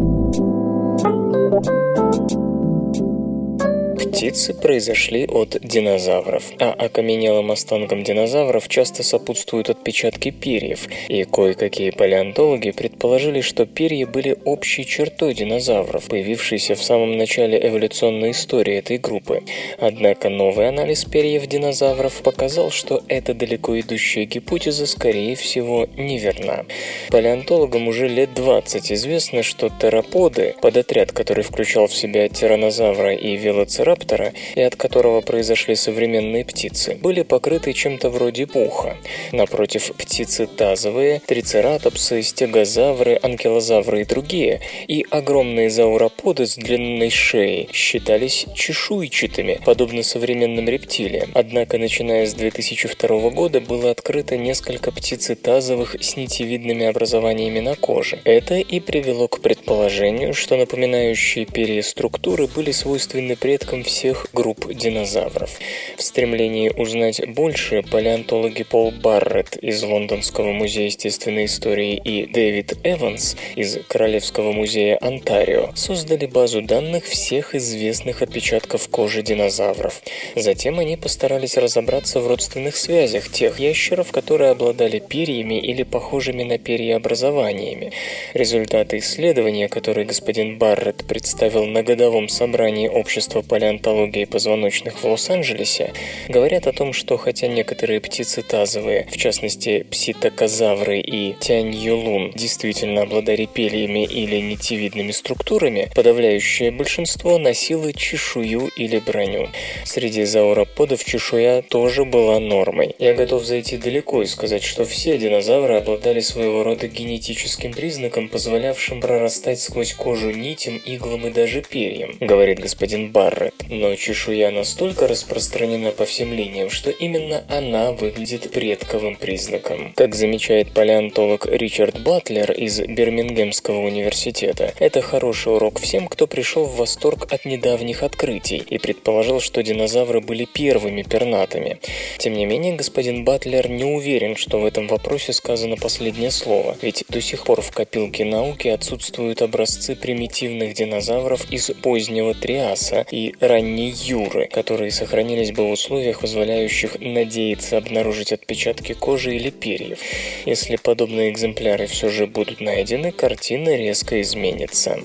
Птицы произошли от динозавров, а окаменелым останкам динозавров часто сопутствуют отпечатки перьев, и кое-какие палеонтологи предположили, что перья были общей чертой динозавров, появившейся в самом начале эволюционной истории этой группы. Однако новый анализ перьев динозавров показал, что эта далеко идущая гипотеза, скорее всего, неверна. Палеонтологам уже лет 20 известно, что тераподы, подотряд, который включал в себя тиранозавра и велоцираптора, велоцираптора и от которого произошли современные птицы, были покрыты чем-то вроде пуха. Напротив, птицы тазовые, трицератопсы, стегозавры, анкилозавры и другие, и огромные зауроподы с длинной шеей считались чешуйчатыми, подобно современным рептилиям. Однако, начиная с 2002 года, было открыто несколько птицетазовых с нитевидными образованиями на коже. Это и привело к предположению, что напоминающие перья структуры были свойственны предкам всех групп динозавров. В стремлении узнать больше палеонтологи Пол Барретт из Лондонского музея естественной истории и Дэвид Эванс из Королевского музея Онтарио создали базу данных всех известных отпечатков кожи динозавров. Затем они постарались разобраться в родственных связях тех ящеров, которые обладали перьями или похожими на перья образованиями. Результаты исследования, которые господин Барретт представил на годовом собрании общества палеонтологии палеонтологии позвоночных в Лос-Анджелесе говорят о том, что хотя некоторые птицы тазовые, в частности пситокозавры и тянь-юлун, действительно обладали перьями или нитевидными структурами, подавляющее большинство носило чешую или броню. Среди зауроподов чешуя тоже была нормой. Я готов зайти далеко и сказать, что все динозавры обладали своего рода генетическим признаком, позволявшим прорастать сквозь кожу нитям, иглам и даже перьям, говорит господин Барретт но чешуя настолько распространена по всем линиям, что именно она выглядит предковым признаком. Как замечает палеонтолог Ричард Батлер из Бирмингемского университета, это хороший урок всем, кто пришел в восторг от недавних открытий и предположил, что динозавры были первыми пернатыми. Тем не менее, господин Батлер не уверен, что в этом вопросе сказано последнее слово, ведь до сих пор в копилке науки отсутствуют образцы примитивных динозавров из позднего Триаса и ранней Юры, которые сохранились бы в условиях, позволяющих надеяться обнаружить отпечатки кожи или перьев. Если подобные экземпляры все же будут найдены, картина резко изменится.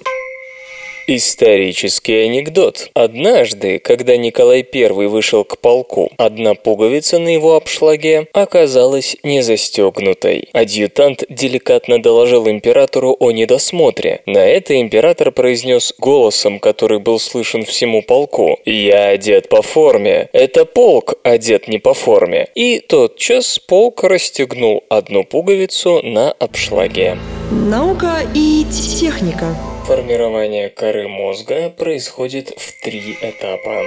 Исторический анекдот. Однажды, когда Николай I вышел к полку, одна пуговица на его обшлаге оказалась не застегнутой. Адъютант деликатно доложил императору о недосмотре. На это император произнес голосом, который был слышен всему полку. «Я одет по форме. Это полк одет не по форме». И тотчас полк расстегнул одну пуговицу на обшлаге. Наука и техника. Формирование коры мозга происходит в три этапа.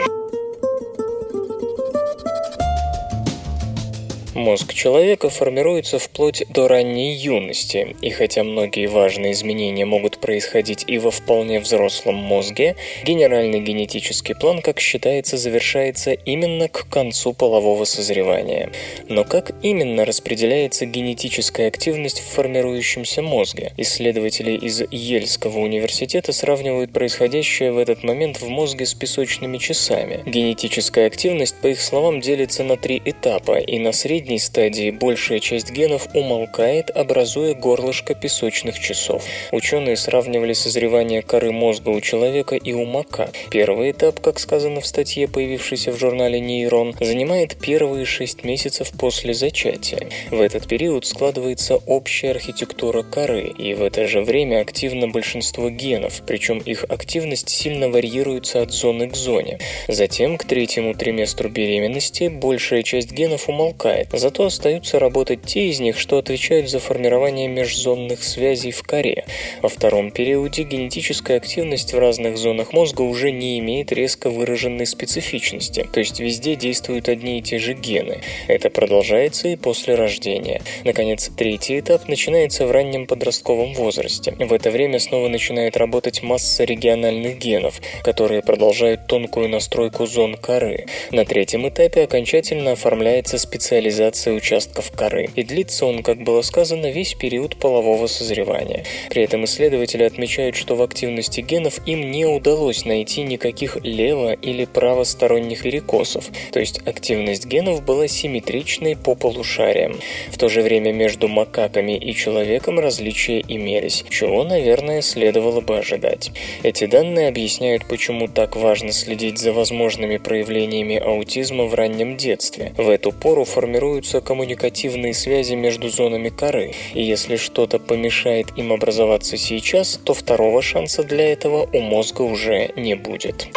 Мозг человека формируется вплоть до ранней юности, и хотя многие важные изменения могут происходить и во вполне взрослом мозге, генеральный генетический план, как считается, завершается именно к концу полового созревания. Но как именно распределяется генетическая активность в формирующемся мозге? Исследователи из Ельского университета сравнивают происходящее в этот момент в мозге с песочными часами. Генетическая активность, по их словам, делится на три этапа, и на среднем средней стадии большая часть генов умолкает, образуя горлышко песочных часов. Ученые сравнивали созревание коры мозга у человека и у мака. Первый этап, как сказано в статье, появившейся в журнале «Нейрон», занимает первые шесть месяцев после зачатия. В этот период складывается общая архитектура коры, и в это же время активно большинство генов, причем их активность сильно варьируется от зоны к зоне. Затем, к третьему триместру беременности, большая часть генов умолкает, Зато остаются работать те из них, что отвечают за формирование межзонных связей в коре. Во втором периоде генетическая активность в разных зонах мозга уже не имеет резко выраженной специфичности, то есть везде действуют одни и те же гены. Это продолжается и после рождения. Наконец, третий этап начинается в раннем подростковом возрасте. В это время снова начинает работать масса региональных генов, которые продолжают тонкую настройку зон коры. На третьем этапе окончательно оформляется специализация минерализации участков коры, и длится он, как было сказано, весь период полового созревания. При этом исследователи отмечают, что в активности генов им не удалось найти никаких лево- или правосторонних перекосов, то есть активность генов была симметричной по полушариям. В то же время между макаками и человеком различия имелись, чего, наверное, следовало бы ожидать. Эти данные объясняют, почему так важно следить за возможными проявлениями аутизма в раннем детстве. В эту пору формируется формируются коммуникативные связи между зонами коры, и если что-то помешает им образоваться сейчас, то второго шанса для этого у мозга уже не будет.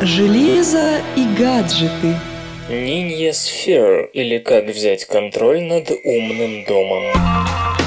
Железо и гаджеты. Ninja Sphere или как взять контроль над умным домом.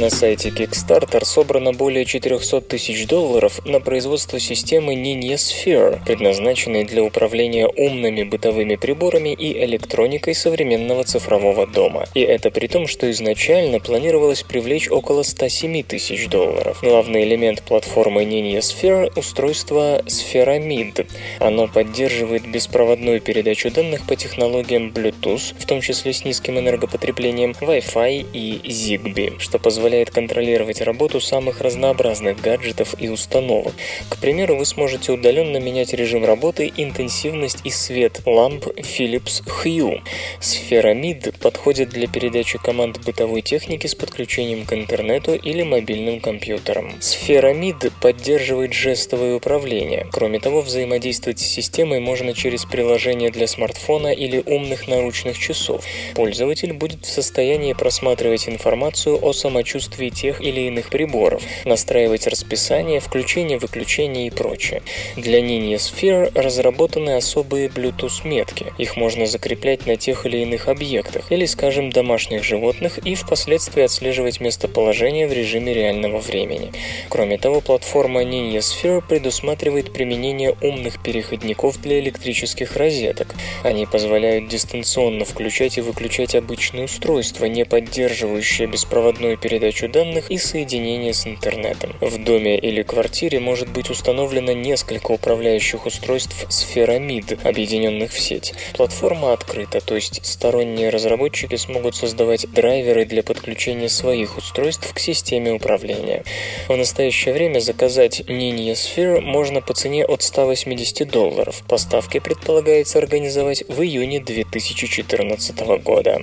На сайте Kickstarter собрано более 400 тысяч долларов на производство системы Ninja Sphere, предназначенной для управления умными бытовыми приборами и электроникой современного цифрового дома. И это при том, что изначально планировалось привлечь около 107 тысяч долларов. Главный элемент платформы Ninja Sphere – устройство Spheramid. Оно поддерживает беспроводную передачу данных по технологиям Bluetooth, в том числе с низким энергопотреблением, Wi-Fi и Zigbee, что позволяет позволяет контролировать работу самых разнообразных гаджетов и установок. К примеру, вы сможете удаленно менять режим работы, интенсивность и свет ламп Philips Hue. Сфера MID подходит для передачи команд бытовой техники с подключением к интернету или мобильным компьютерам. Сфера MID поддерживает жестовое управление. Кроме того, взаимодействовать с системой можно через приложение для смартфона или умных наручных часов. Пользователь будет в состоянии просматривать информацию о самочувствии самочувствии тех или иных приборов, настраивать расписание, включение-выключение и прочее. Для Ninja Sphere разработаны особые Bluetooth-метки. Их можно закреплять на тех или иных объектах, или, скажем, домашних животных, и впоследствии отслеживать местоположение в режиме реального времени. Кроме того, платформа Ninja Sphere предусматривает применение умных переходников для электрических розеток. Они позволяют дистанционно включать и выключать обычные устройства, не поддерживающие беспроводную передачу передачу данных и соединение с интернетом. В доме или квартире может быть установлено несколько управляющих устройств Spheramid, объединенных в сеть. Платформа открыта, то есть сторонние разработчики смогут создавать драйверы для подключения своих устройств к системе управления. В настоящее время заказать Ninja Sphere можно по цене от 180 долларов. Поставки предполагается организовать в июне 2014 года.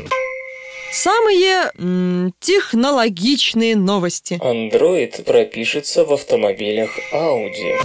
Самые м, технологичные новости. Android пропишется в автомобилях Audi.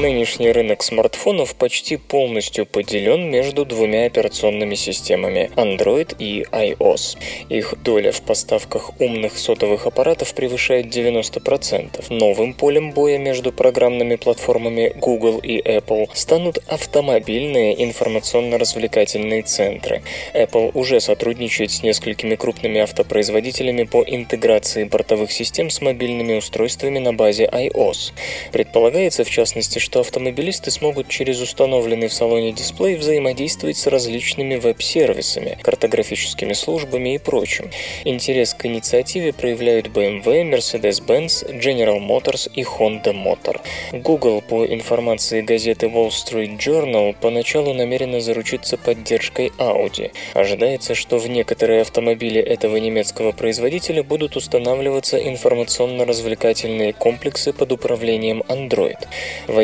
Нынешний рынок смартфонов почти полностью поделен между двумя операционными системами Android и iOS. Их доля в поставках умных сотовых аппаратов превышает 90%. Новым полем боя между программными платформами Google и Apple станут автомобильные информационно-развлекательные центры. Apple уже сотрудничает с несколькими крупными автопроизводителями по интеграции бортовых систем с мобильными устройствами на базе iOS. Предполагается, в частности, что автомобилисты смогут через установленный в салоне дисплей взаимодействовать с различными веб-сервисами, картографическими службами и прочим. Интерес к инициативе проявляют BMW, Mercedes-Benz, General Motors и Honda Motor. Google, по информации газеты Wall Street Journal, поначалу намерена заручиться поддержкой Audi. Ожидается, что в некоторые автомобили этого немецкого производителя будут устанавливаться информационно-развлекательные комплексы под управлением Android.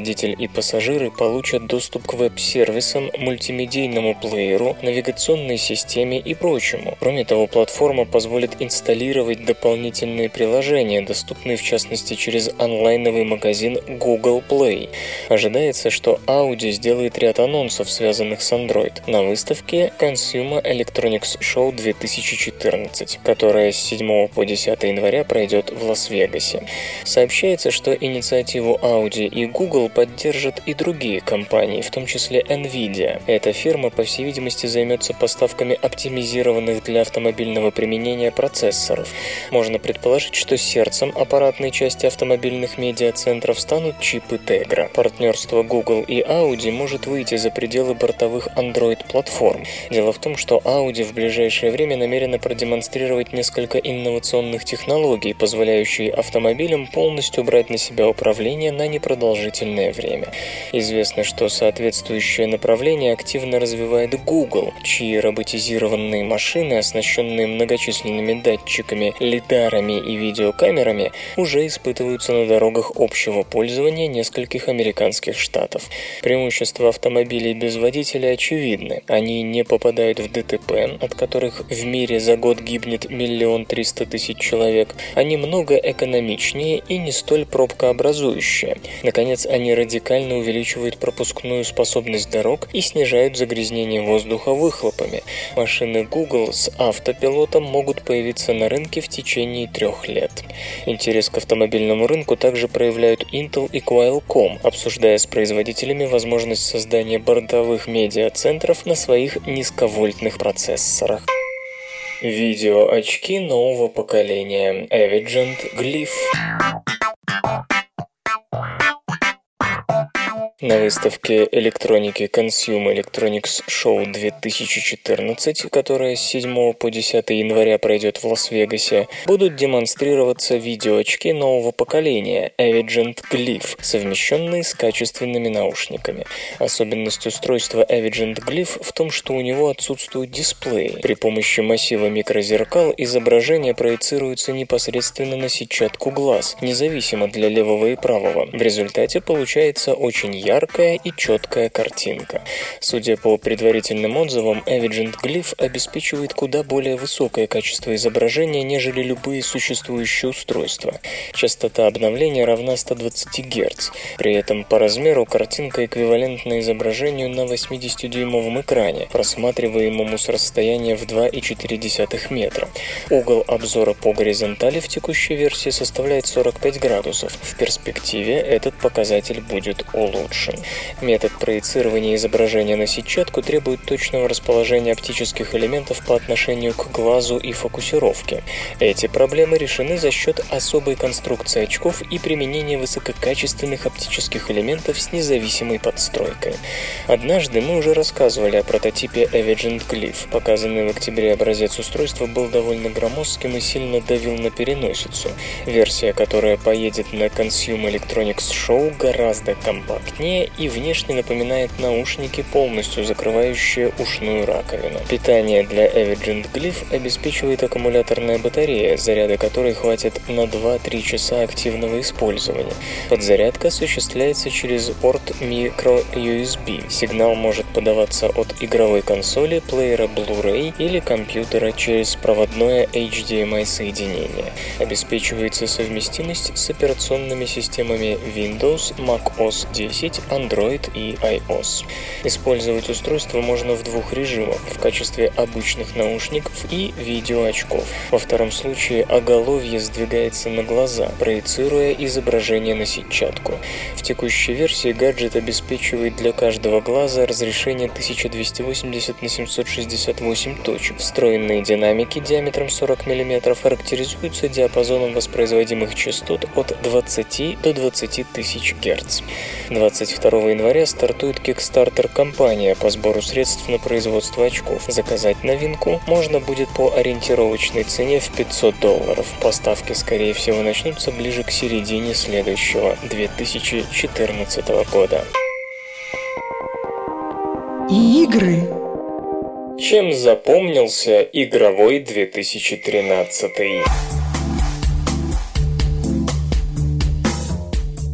Водитель и пассажиры получат доступ к веб-сервисам, мультимедийному плееру, навигационной системе и прочему. Кроме того, платформа позволит инсталлировать дополнительные приложения, доступные в частности через онлайновый магазин Google Play. Ожидается, что Audi сделает ряд анонсов, связанных с Android, на выставке Consumer Electronics Show 2014, которая с 7 по 10 января пройдет в Лас-Вегасе. Сообщается, что инициативу Audi и Google поддержат и другие компании, в том числе Nvidia. Эта фирма, по всей видимости, займется поставками оптимизированных для автомобильного применения процессоров. Можно предположить, что сердцем аппаратной части автомобильных медиацентров станут чипы Tegra. Партнерство Google и Audi может выйти за пределы бортовых Android-платформ. Дело в том, что Audi в ближайшее время намерена продемонстрировать несколько инновационных технологий, позволяющие автомобилям полностью брать на себя управление на непродолжительное время. Известно, что соответствующее направление активно развивает Google, чьи роботизированные машины, оснащенные многочисленными датчиками, лидарами и видеокамерами, уже испытываются на дорогах общего пользования нескольких американских штатов. Преимущества автомобилей без водителя очевидны. Они не попадают в ДТП, от которых в мире за год гибнет миллион триста тысяч человек. Они много экономичнее и не столь пробкообразующие. Наконец, они радикально увеличивают пропускную способность дорог и снижают загрязнение воздуха выхлопами. Машины Google с автопилотом могут появиться на рынке в течение трех лет. Интерес к автомобильному рынку также проявляют Intel и Qualcomm, обсуждая с производителями возможность создания бортовых медиацентров на своих низковольтных процессорах. Видеоочки нового поколения Avigent Glyph На выставке электроники Consumer Electronics Show 2014, которая с 7 по 10 января пройдет в Лас-Вегасе, будут демонстрироваться видеоочки нового поколения Avigent Glyph, совмещенные с качественными наушниками. Особенность устройства Avigent Glyph в том, что у него отсутствует дисплей. При помощи массива микрозеркал изображение проецируется непосредственно на сетчатку глаз, независимо для левого и правого. В результате получается очень ярко яркая и четкая картинка. Судя по предварительным отзывам, Avigent Glyph обеспечивает куда более высокое качество изображения, нежели любые существующие устройства. Частота обновления равна 120 Гц. При этом по размеру картинка эквивалентна изображению на 80-дюймовом экране, просматриваемому с расстояния в 2,4 метра. Угол обзора по горизонтали в текущей версии составляет 45 градусов. В перспективе этот показатель будет улучшен улучшен. Метод проецирования изображения на сетчатку требует точного расположения оптических элементов по отношению к глазу и фокусировке. Эти проблемы решены за счет особой конструкции очков и применения высококачественных оптических элементов с независимой подстройкой. Однажды мы уже рассказывали о прототипе Avigent Glyph. Показанный в октябре образец устройства был довольно громоздким и сильно давил на переносицу. Версия, которая поедет на Consumer Electronics Show, гораздо компактнее длиннее и внешне напоминает наушники, полностью закрывающие ушную раковину. Питание для Evergreen Glyph обеспечивает аккумуляторная батарея, заряда которой хватит на 2-3 часа активного использования. Подзарядка осуществляется через порт micro USB. Сигнал может подаваться от игровой консоли, плеера Blu-ray или компьютера через проводное HDMI соединение. Обеспечивается совместимость с операционными системами Windows, Mac OS 10 сеть Android и iOS. Использовать устройство можно в двух режимах – в качестве обычных наушников и видеоочков. Во втором случае оголовье сдвигается на глаза, проецируя изображение на сетчатку. В текущей версии гаджет обеспечивает для каждого глаза разрешение 1280 на 768 точек. Встроенные динамики диаметром 40 мм характеризуются диапазоном воспроизводимых частот от 20 до 20 тысяч Гц. 22 января стартует Kickstarter-компания по сбору средств на производство очков. Заказать новинку можно будет по ориентировочной цене в 500 долларов. Поставки, скорее всего, начнутся ближе к середине следующего 2014 года. Игры. Чем запомнился игровой 2013?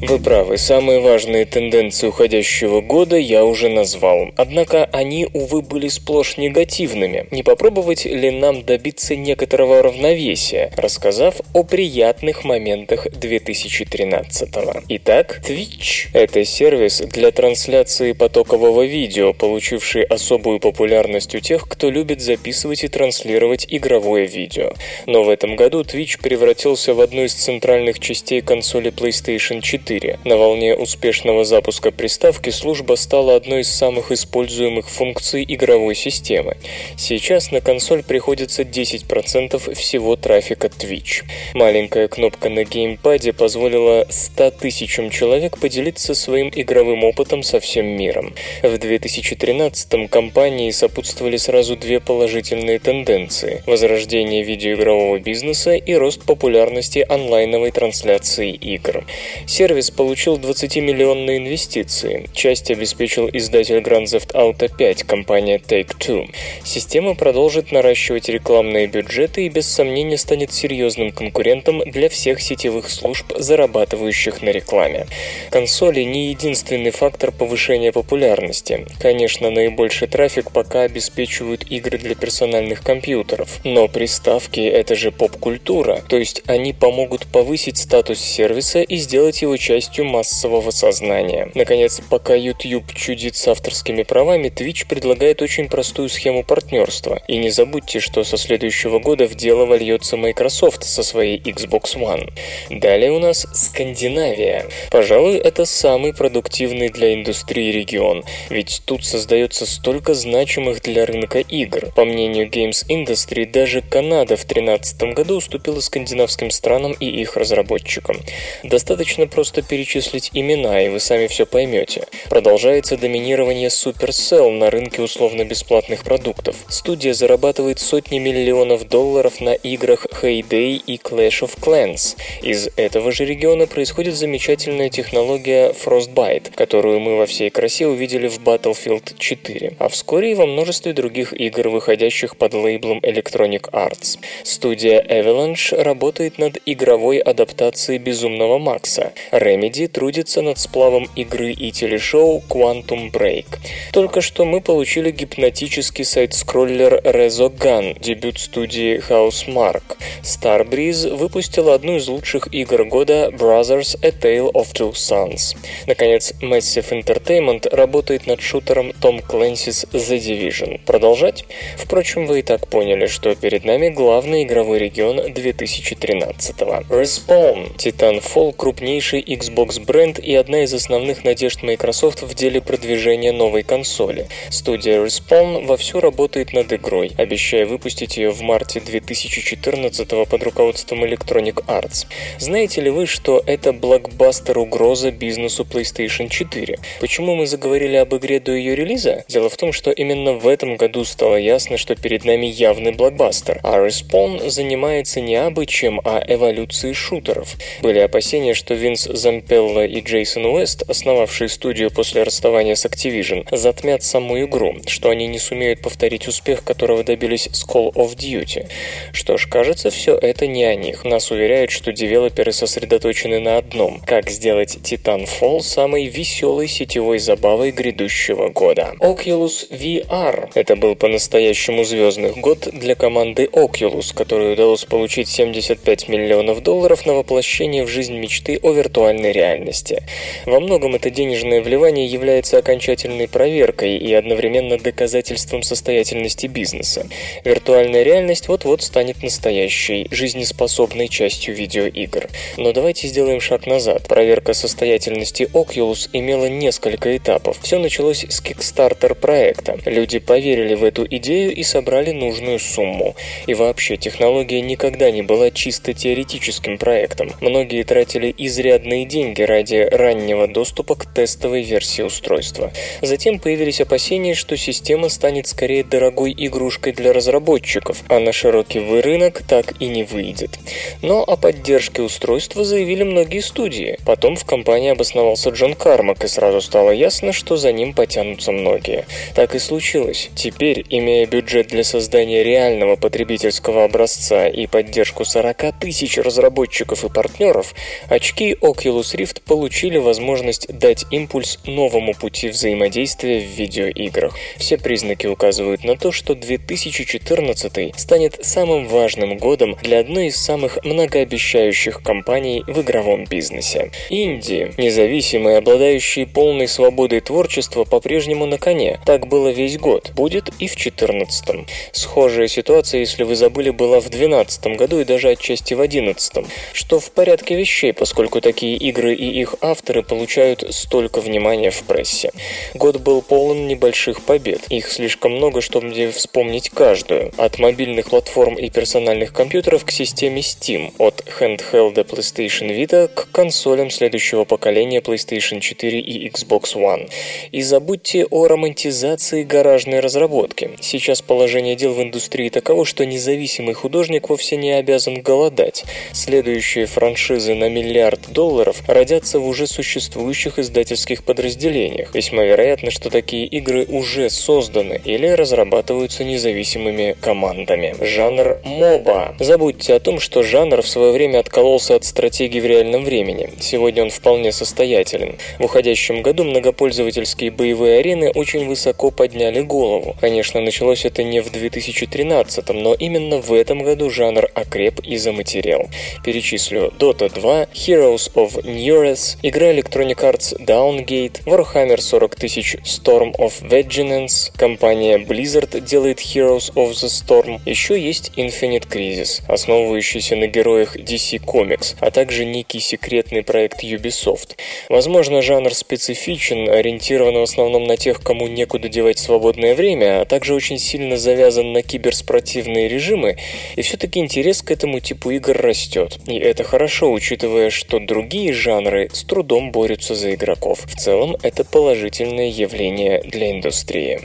Вы правы, самые важные тенденции уходящего года я уже назвал. Однако они, увы, были сплошь негативными. Не попробовать ли нам добиться некоторого равновесия, рассказав о приятных моментах 2013 -го? Итак, Twitch – это сервис для трансляции потокового видео, получивший особую популярность у тех, кто любит записывать и транслировать игровое видео. Но в этом году Twitch превратился в одну из центральных частей консоли PlayStation 4 4. На волне успешного запуска приставки служба стала одной из самых используемых функций игровой системы. Сейчас на консоль приходится 10% всего трафика Twitch. Маленькая кнопка на геймпаде позволила 100 тысячам человек поделиться своим игровым опытом со всем миром. В 2013 компании сопутствовали сразу две положительные тенденции – возрождение видеоигрового бизнеса и рост популярности онлайновой трансляции игр. Сервис сервис получил 20-миллионные инвестиции. Часть обеспечил издатель Grand Theft Auto 5, компания Take-Two. Система продолжит наращивать рекламные бюджеты и без сомнения станет серьезным конкурентом для всех сетевых служб, зарабатывающих на рекламе. Консоли не единственный фактор повышения популярности. Конечно, наибольший трафик пока обеспечивают игры для персональных компьютеров, но приставки — это же поп-культура, то есть они помогут повысить статус сервиса и сделать его частью массового сознания. Наконец, пока YouTube чудит с авторскими правами, Twitch предлагает очень простую схему партнерства. И не забудьте, что со следующего года в дело вольется Microsoft со своей Xbox One. Далее у нас Скандинавия. Пожалуй, это самый продуктивный для индустрии регион, ведь тут создается столько значимых для рынка игр. По мнению Games Industry, даже Канада в 2013 году уступила скандинавским странам и их разработчикам. Достаточно просто перечислить имена, и вы сами все поймете. Продолжается доминирование Supercell на рынке условно-бесплатных продуктов. Студия зарабатывает сотни миллионов долларов на играх Heyday и Clash of Clans. Из этого же региона происходит замечательная технология Frostbite, которую мы во всей красе увидели в Battlefield 4, а вскоре и во множестве других игр, выходящих под лейблом Electronic Arts. Студия Avalanche работает над игровой адаптацией Безумного Макса. Remedy трудится над сплавом игры и телешоу Quantum Break. Только что мы получили гипнотический сайт-скроллер Rezogun, дебют студии Housemark. Starbreeze выпустила одну из лучших игр года Brothers A Tale of Two Sons. Наконец, Massive Entertainment работает над шутером Tom Clancy's The Division. Продолжать? Впрочем, вы и так поняли, что перед нами главный игровой регион 2013 -го. Respawn. Titanfall – крупнейший Xbox бренд и одна из основных надежд Microsoft в деле продвижения новой консоли. Студия Respawn вовсю работает над игрой, обещая выпустить ее в марте 2014 под руководством Electronic Arts. Знаете ли вы, что это блокбастер-угроза бизнесу PlayStation 4? Почему мы заговорили об игре до ее релиза? Дело в том, что именно в этом году стало ясно, что перед нами явный блокбастер, а Respawn занимается не абы чем, а эволюцией шутеров. Были опасения, что Винс Зампелла и Джейсон Уэст, основавшие студию после расставания с Activision, затмят саму игру, что они не сумеют повторить успех, которого добились с Call of Duty. Что ж, кажется, все это не о них. Нас уверяют, что девелоперы сосредоточены на одном – как сделать Titanfall самой веселой сетевой забавой грядущего года. Oculus VR – это был по-настоящему звездный год для команды Oculus, которой удалось получить 75 миллионов долларов на воплощение в жизнь мечты о виртуальном виртуальной реальности. Во многом это денежное вливание является окончательной проверкой и одновременно доказательством состоятельности бизнеса. Виртуальная реальность вот-вот станет настоящей, жизнеспособной частью видеоигр. Но давайте сделаем шаг назад. Проверка состоятельности Oculus имела несколько этапов. Все началось с Kickstarter проекта. Люди поверили в эту идею и собрали нужную сумму. И вообще, технология никогда не была чисто теоретическим проектом. Многие тратили изрядные деньги ради раннего доступа к тестовой версии устройства. Затем появились опасения, что система станет скорее дорогой игрушкой для разработчиков, а на широкий рынок так и не выйдет. Но о поддержке устройства заявили многие студии. Потом в компании обосновался Джон Кармак, и сразу стало ясно, что за ним потянутся многие. Так и случилось. Теперь, имея бюджет для создания реального потребительского образца и поддержку 40 тысяч разработчиков и партнеров, очки Oculus Rift получили возможность дать импульс новому пути взаимодействия в видеоиграх. Все признаки указывают на то, что 2014 станет самым важным годом для одной из самых многообещающих компаний в игровом бизнесе. Индии, независимые, обладающие полной свободой творчества, по-прежнему на коне. Так было весь год. Будет и в 2014. Схожая ситуация, если вы забыли, была в 2012 году и даже отчасти в 2011, что в порядке вещей, поскольку такие игры и их авторы получают столько внимания в прессе. Год был полон небольших побед. Их слишком много, чтобы вспомнить каждую. От мобильных платформ и персональных компьютеров к системе Steam, от handheld PlayStation Vita к консолям следующего поколения PlayStation 4 и Xbox One. И забудьте о романтизации гаражной разработки. Сейчас положение дел в индустрии таково, что независимый художник вовсе не обязан голодать. Следующие франшизы на миллиард долларов родятся в уже существующих издательских подразделениях. Весьма вероятно, что такие игры уже созданы или разрабатываются независимыми командами. Жанр моба. Забудьте о том, что жанр в свое время откололся от стратегии в реальном времени. Сегодня он вполне состоятелен. В уходящем году многопользовательские боевые арены очень высоко подняли голову. Конечно, началось это не в 2013, но именно в этом году жанр окреп и заматерел. Перечислю Dota 2, Heroes of Neures, игра Electronic Arts Downgate, Warhammer 40 тысяч Storm of Vengeance, компания Blizzard делает Heroes of the Storm, еще есть Infinite Crisis, основывающийся на героях DC Comics, а также некий секретный проект Ubisoft. Возможно, жанр специфичен, ориентирован в основном на тех, кому некуда девать свободное время, а также очень сильно завязан на киберспортивные режимы, и все-таки интерес к этому типу игр растет. И это хорошо, учитывая, что другие жанры с трудом борются за игроков. В целом, это положительное явление для индустрии.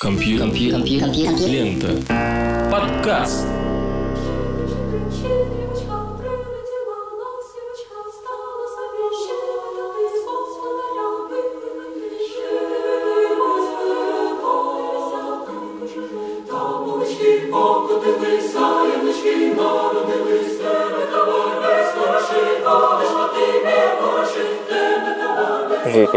Компьютер. Лента. Подкаст.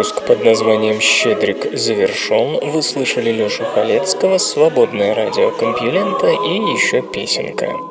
Выпуск под названием «Щедрик» завершен. Вы слышали Лешу Халецкого, «Свободное радио Компьюлента» и еще песенка.